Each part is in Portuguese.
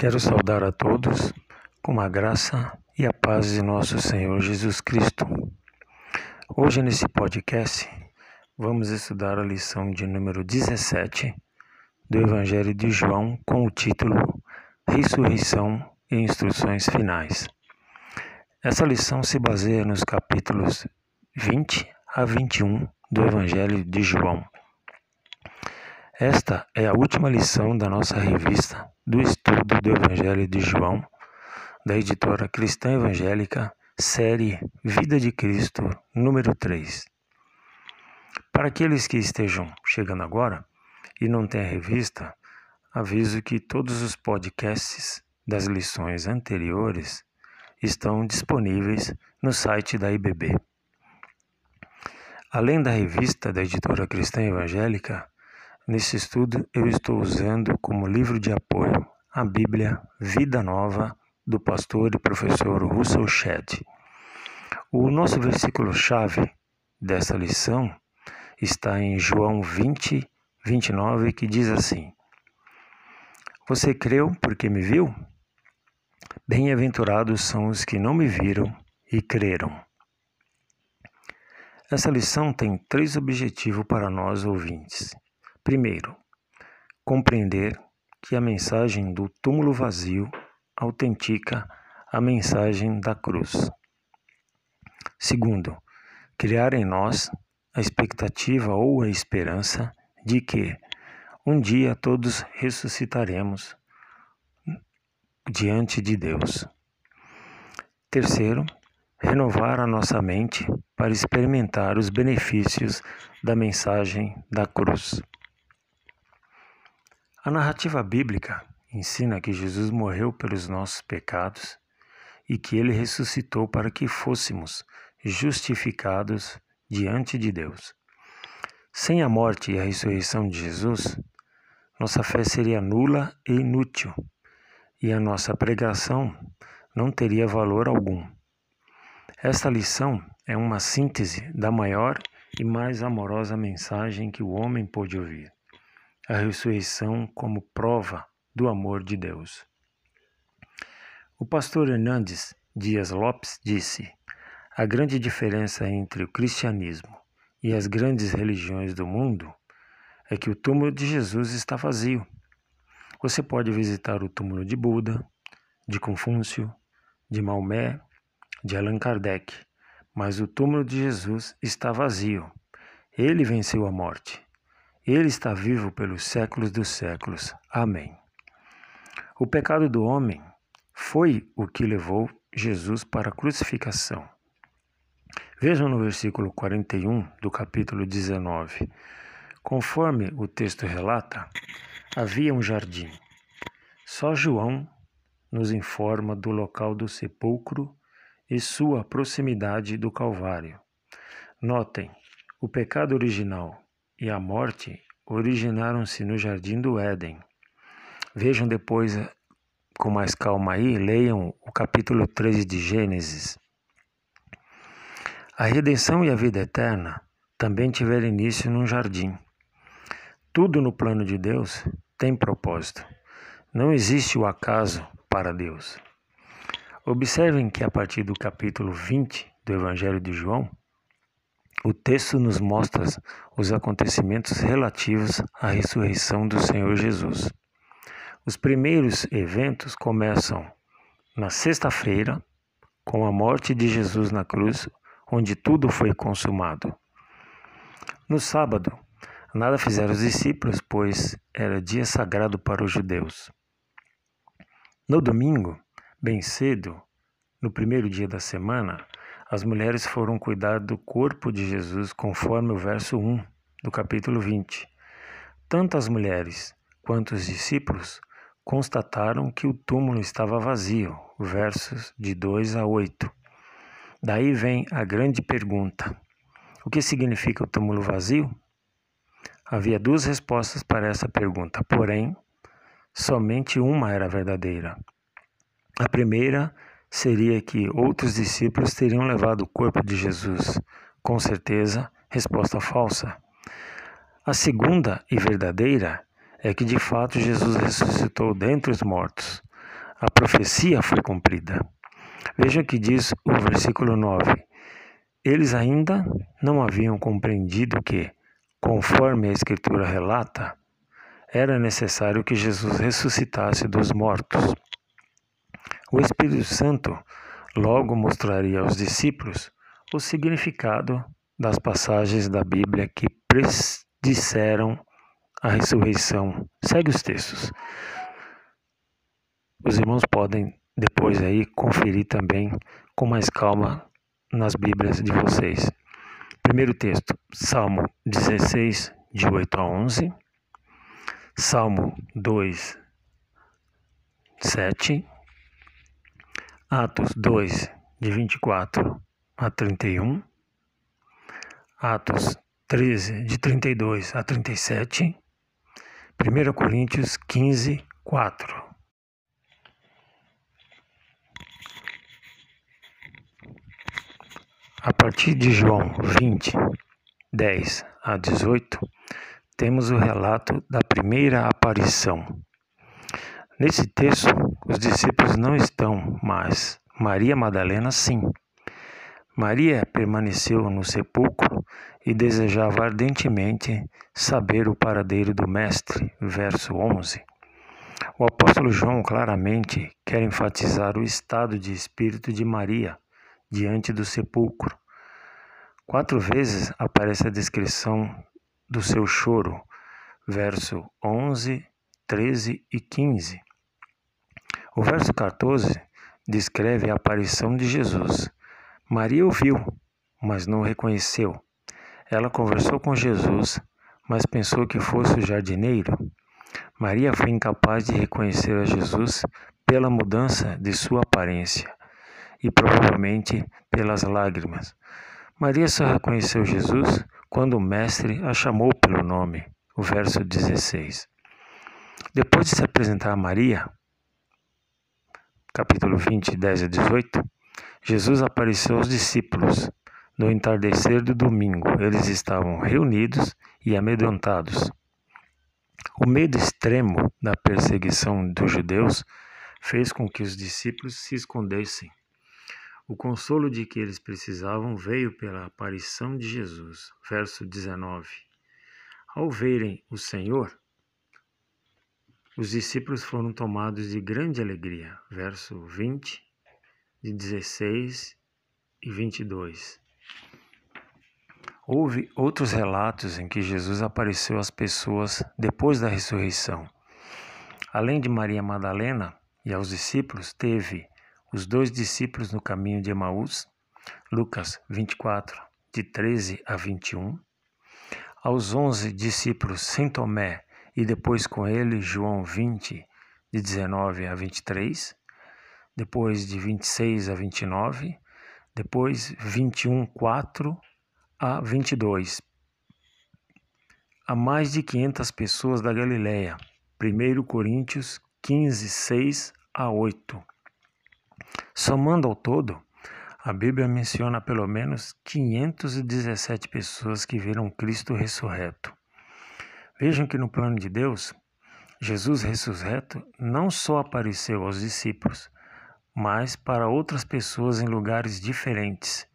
Quero saudar a todos com a graça e a paz de nosso Senhor Jesus Cristo. Hoje, nesse podcast, vamos estudar a lição de número 17 do Evangelho de João com o título Ressurreição e Instruções Finais. Essa lição se baseia nos capítulos 20 a 21 do Evangelho de João. Esta é a última lição da nossa revista do estudo do Evangelho de João, da editora Cristã Evangélica, série Vida de Cristo, número 3. Para aqueles que estejam chegando agora e não têm a revista, aviso que todos os podcasts das lições anteriores estão disponíveis no site da IBB. Além da revista da editora Cristã Evangélica, Nesse estudo, eu estou usando como livro de apoio a Bíblia Vida Nova do pastor e professor Russell Shedd. O nosso versículo-chave dessa lição está em João 20, 29, que diz assim: Você creu porque me viu? Bem-aventurados são os que não me viram e creram. Essa lição tem três objetivos para nós ouvintes. Primeiro, compreender que a mensagem do túmulo vazio autentica a mensagem da cruz. Segundo, criar em nós a expectativa ou a esperança de que um dia todos ressuscitaremos diante de Deus. Terceiro, renovar a nossa mente para experimentar os benefícios da mensagem da cruz. A narrativa bíblica ensina que Jesus morreu pelos nossos pecados e que ele ressuscitou para que fôssemos justificados diante de Deus. Sem a morte e a ressurreição de Jesus, nossa fé seria nula e inútil, e a nossa pregação não teria valor algum. Esta lição é uma síntese da maior e mais amorosa mensagem que o homem pôde ouvir a ressurreição como prova do amor de Deus. O pastor Hernandes Dias Lopes disse: a grande diferença entre o cristianismo e as grandes religiões do mundo é que o túmulo de Jesus está vazio. Você pode visitar o túmulo de Buda, de Confúcio, de Maomé, de Allan Kardec, mas o túmulo de Jesus está vazio. Ele venceu a morte. Ele está vivo pelos séculos dos séculos. Amém. O pecado do homem foi o que levou Jesus para a crucificação. Vejam no versículo 41 do capítulo 19. Conforme o texto relata, havia um jardim. Só João nos informa do local do sepulcro e sua proximidade do Calvário. Notem, o pecado original e a morte originaram-se no jardim do Éden. Vejam depois eh, com mais calma aí, leiam o capítulo 13 de Gênesis. A redenção e a vida eterna também tiveram início num jardim. Tudo no plano de Deus tem propósito. Não existe o acaso para Deus. Observem que a partir do capítulo 20 do Evangelho de João, o texto nos mostra os acontecimentos relativos à ressurreição do Senhor Jesus. Os primeiros eventos começam na sexta-feira, com a morte de Jesus na cruz, onde tudo foi consumado. No sábado, nada fizeram os discípulos, pois era dia sagrado para os judeus. No domingo, bem cedo, no primeiro dia da semana, as mulheres foram cuidar do corpo de Jesus, conforme o verso 1 do capítulo 20. Tanto as mulheres quanto os discípulos constataram que o túmulo estava vazio, versos de 2 a 8. Daí vem a grande pergunta: o que significa o túmulo vazio? Havia duas respostas para essa pergunta, porém, somente uma era verdadeira. A primeira seria que outros discípulos teriam levado o corpo de Jesus. Com certeza, resposta falsa. A segunda e verdadeira é que de fato Jesus ressuscitou dentre os mortos. a profecia foi cumprida. Veja o que diz o versículo 9. Eles ainda não haviam compreendido que, conforme a Escritura relata, era necessário que Jesus ressuscitasse dos mortos. O Espírito Santo logo mostraria aos discípulos o significado das passagens da Bíblia que predisseram a ressurreição. Segue os textos. Os irmãos podem depois aí conferir também com mais calma nas Bíblias de vocês. Primeiro texto, Salmo 16, de 8 a 11. Salmo 2, 7. Atos 2, de 24 a 31. Atos 13, de 32 a 37. 1 Coríntios 15, 4. A partir de João 20, 10 a 18, temos o relato da primeira aparição. Nesse texto, os discípulos não estão, mas Maria Madalena sim. Maria permaneceu no sepulcro e desejava ardentemente saber o paradeiro do Mestre. Verso 11. O apóstolo João claramente quer enfatizar o estado de espírito de Maria diante do sepulcro. Quatro vezes aparece a descrição do seu choro, verso 11, 13 e 15. O verso 14 descreve a aparição de Jesus. Maria o viu, mas não o reconheceu. Ela conversou com Jesus, mas pensou que fosse o jardineiro. Maria foi incapaz de reconhecer a Jesus pela mudança de sua aparência e provavelmente pelas lágrimas. Maria só reconheceu Jesus quando o Mestre a chamou pelo nome, o verso 16. Depois de se apresentar a Maria, capítulo 20, 10 a 18, Jesus apareceu aos discípulos. No entardecer do domingo, eles estavam reunidos e amedrontados. O medo extremo da perseguição dos judeus fez com que os discípulos se escondessem. O consolo de que eles precisavam veio pela aparição de Jesus. Verso 19. Ao verem o Senhor, os discípulos foram tomados de grande alegria. Verso 20, de 16 e 22. Houve outros relatos em que Jesus apareceu às pessoas depois da ressurreição. Além de Maria Madalena e aos discípulos, teve os dois discípulos no caminho de Emaús, Lucas 24, de 13 a 21, aos onze discípulos sem Tomé e depois com ele João 20, de 19 a 23, depois de 26 a 29, depois 21, 4 a 22. A mais de 500 pessoas da Galileia. 1 Coríntios 15, 6 a 8. Somando ao todo, a Bíblia menciona pelo menos 517 pessoas que viram Cristo ressurreto. Vejam que no plano de Deus, Jesus ressurreto não só apareceu aos discípulos, mas para outras pessoas em lugares diferentes,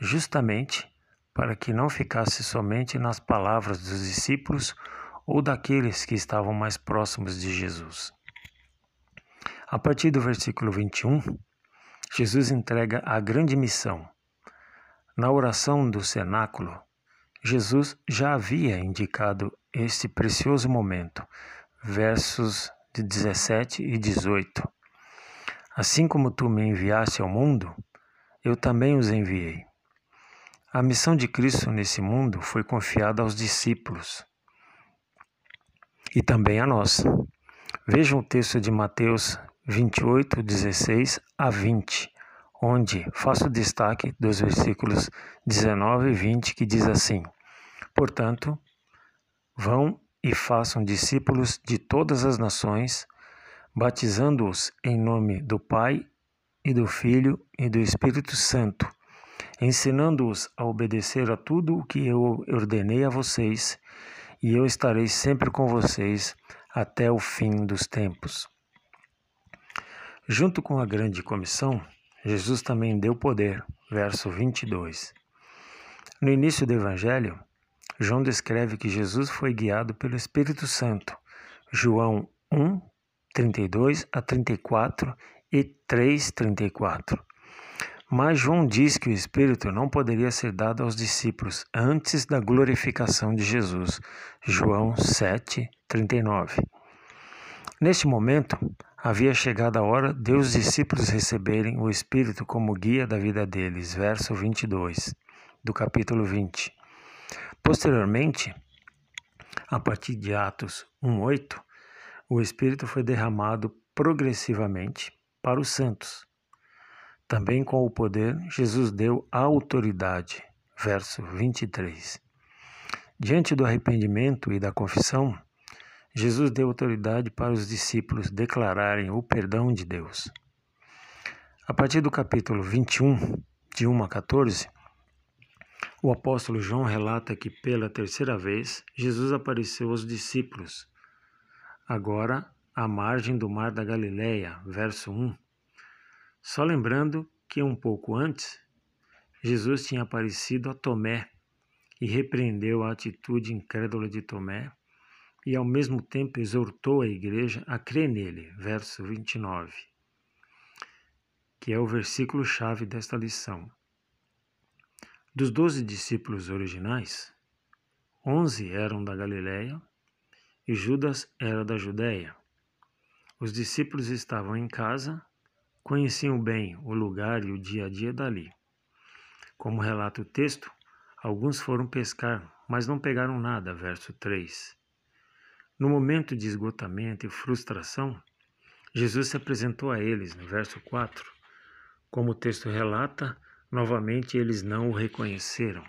justamente para que não ficasse somente nas palavras dos discípulos ou daqueles que estavam mais próximos de Jesus. A partir do versículo 21, Jesus entrega a grande missão. Na oração do cenáculo, Jesus já havia indicado este precioso momento, versos de 17 e 18. Assim como tu me enviaste ao mundo, eu também os enviei. A missão de Cristo nesse mundo foi confiada aos discípulos e também a nós. Vejam o texto de Mateus 28, 16 a 20, onde faço destaque dos versículos 19 e 20, que diz assim: Portanto, vão e façam discípulos de todas as nações, batizando-os em nome do Pai e do Filho e do Espírito Santo, ensinando-os a obedecer a tudo o que eu ordenei a vocês, e eu estarei sempre com vocês até o fim dos tempos. Junto com a grande comissão, Jesus também deu poder, verso 22. No início do Evangelho, João descreve que Jesus foi guiado pelo Espírito Santo. João 1, 32 a 34 e 3, 34. Mas João diz que o Espírito não poderia ser dado aos discípulos antes da glorificação de Jesus. João 7, 39. Neste momento, havia chegado a hora de os discípulos receberem o Espírito como guia da vida deles. Verso 22 do capítulo 20. Posteriormente, a partir de Atos 1:8, o Espírito foi derramado progressivamente para os santos. Também com o poder, Jesus deu autoridade. Verso 23. Diante do arrependimento e da confissão, Jesus deu autoridade para os discípulos declararem o perdão de Deus. A partir do capítulo 21, de 1 a 14, o apóstolo João relata que pela terceira vez Jesus apareceu aos discípulos, agora à margem do mar da Galileia, verso 1. Só lembrando que um pouco antes, Jesus tinha aparecido a Tomé e repreendeu a atitude incrédula de Tomé e ao mesmo tempo exortou a igreja a crer nele, verso 29, que é o versículo chave desta lição. Dos doze discípulos originais, onze eram da Galiléia e Judas era da Judéia. Os discípulos estavam em casa, conheciam bem o lugar e o dia a dia dali. Como relata o texto, alguns foram pescar, mas não pegaram nada, verso 3. No momento de esgotamento e frustração, Jesus se apresentou a eles, no verso 4. Como o texto relata, Novamente, eles não o reconheceram.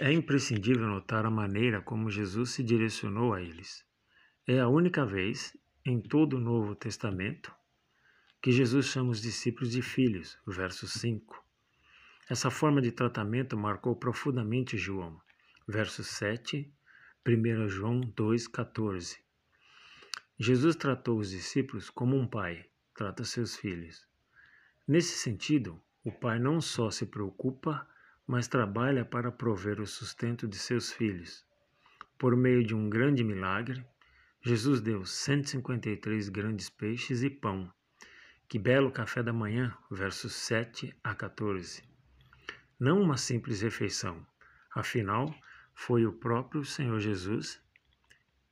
É imprescindível notar a maneira como Jesus se direcionou a eles. É a única vez em todo o Novo Testamento que Jesus chama os discípulos de filhos, verso 5. Essa forma de tratamento marcou profundamente João, verso 7, 1 João 2,14. Jesus tratou os discípulos como um pai trata seus filhos. Nesse sentido, o pai não só se preocupa, mas trabalha para prover o sustento de seus filhos. Por meio de um grande milagre, Jesus deu 153 grandes peixes e pão. Que belo café da manhã, versos 7 a 14. Não uma simples refeição, afinal, foi o próprio Senhor Jesus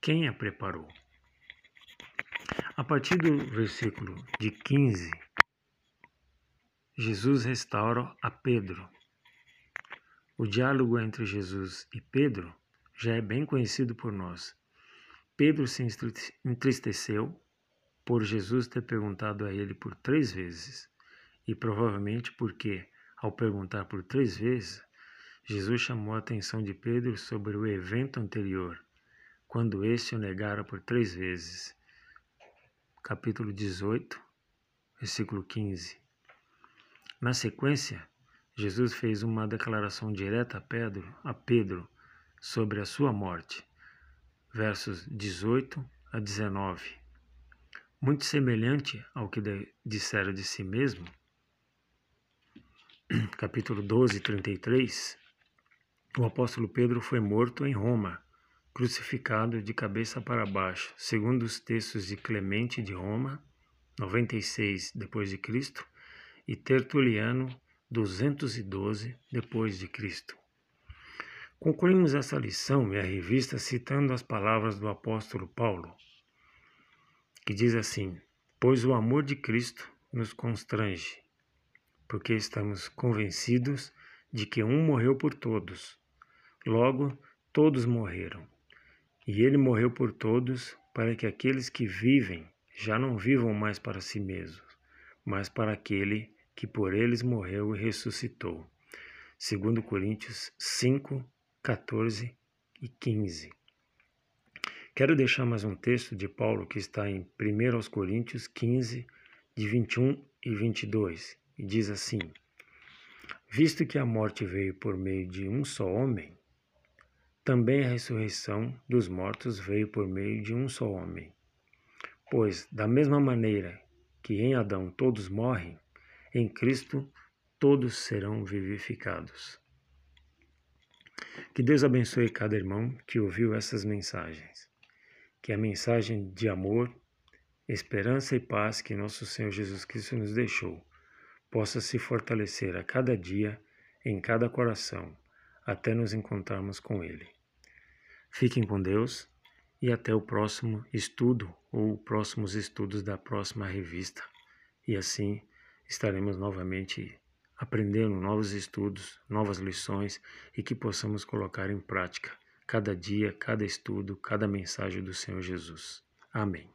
quem a preparou. A partir do versículo de 15 Jesus restaura a Pedro. O diálogo entre Jesus e Pedro já é bem conhecido por nós. Pedro se entristeceu por Jesus ter perguntado a ele por três vezes, e provavelmente porque, ao perguntar por três vezes, Jesus chamou a atenção de Pedro sobre o evento anterior, quando este o negara por três vezes. Capítulo 18, versículo 15. Na sequência, Jesus fez uma declaração direta a Pedro, a Pedro sobre a sua morte, versos 18 a 19. Muito semelhante ao que dissera de si mesmo, capítulo 12, 33, o apóstolo Pedro foi morto em Roma, crucificado de cabeça para baixo, segundo os textos de Clemente de Roma, 96 depois de Cristo, e Tertuliano 212 depois de Cristo. Concluímos essa lição e a revista citando as palavras do apóstolo Paulo, que diz assim: Pois o amor de Cristo nos constrange, porque estamos convencidos de que um morreu por todos, logo todos morreram. E ele morreu por todos, para que aqueles que vivem já não vivam mais para si mesmos, mas para aquele que por eles morreu e ressuscitou. 2 Coríntios 5, 14 e 15. Quero deixar mais um texto de Paulo que está em 1 Coríntios 15, de 21 e 22, e diz assim: Visto que a morte veio por meio de um só homem, também a ressurreição dos mortos veio por meio de um só homem. Pois, da mesma maneira que em Adão todos morrem, em Cristo todos serão vivificados. Que Deus abençoe cada irmão que ouviu essas mensagens. Que a mensagem de amor, esperança e paz que nosso Senhor Jesus Cristo nos deixou possa se fortalecer a cada dia em cada coração, até nos encontrarmos com Ele. Fiquem com Deus e até o próximo estudo ou próximos estudos da próxima revista. E assim estaremos novamente aprendendo novos estudos, novas lições e que possamos colocar em prática cada dia, cada estudo, cada mensagem do Senhor Jesus. Amém.